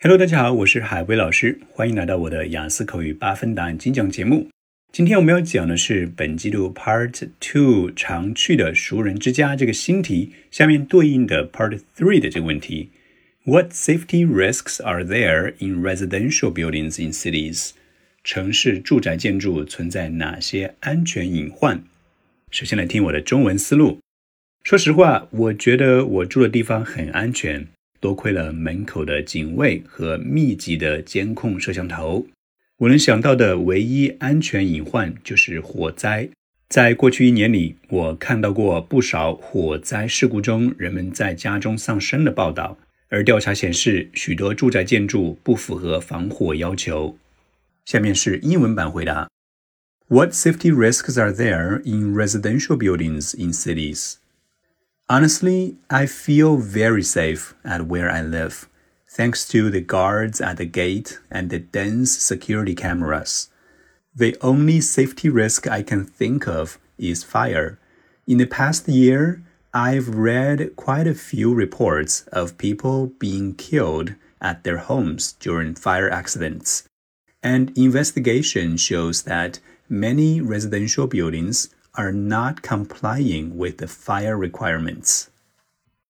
Hello，大家好，我是海威老师，欢迎来到我的雅思口语八分答案精讲节目。今天我们要讲的是本季度 Part Two 常去的熟人之家这个新题下面对应的 Part Three 的这个问题：What safety risks are there in residential buildings in cities？城市住宅建筑存在哪些安全隐患？首先来听我的中文思路。说实话，我觉得我住的地方很安全。多亏了门口的警卫和密集的监控摄像头，我能想到的唯一安全隐患就是火灾。在过去一年里，我看到过不少火灾事故中人们在家中丧生的报道，而调查显示，许多住宅建筑不符合防火要求。下面是英文版回答：What safety risks are there in residential buildings in cities? Honestly, I feel very safe at where I live, thanks to the guards at the gate and the dense security cameras. The only safety risk I can think of is fire. In the past year, I've read quite a few reports of people being killed at their homes during fire accidents. And investigation shows that many residential buildings are not complying with the fire requirements.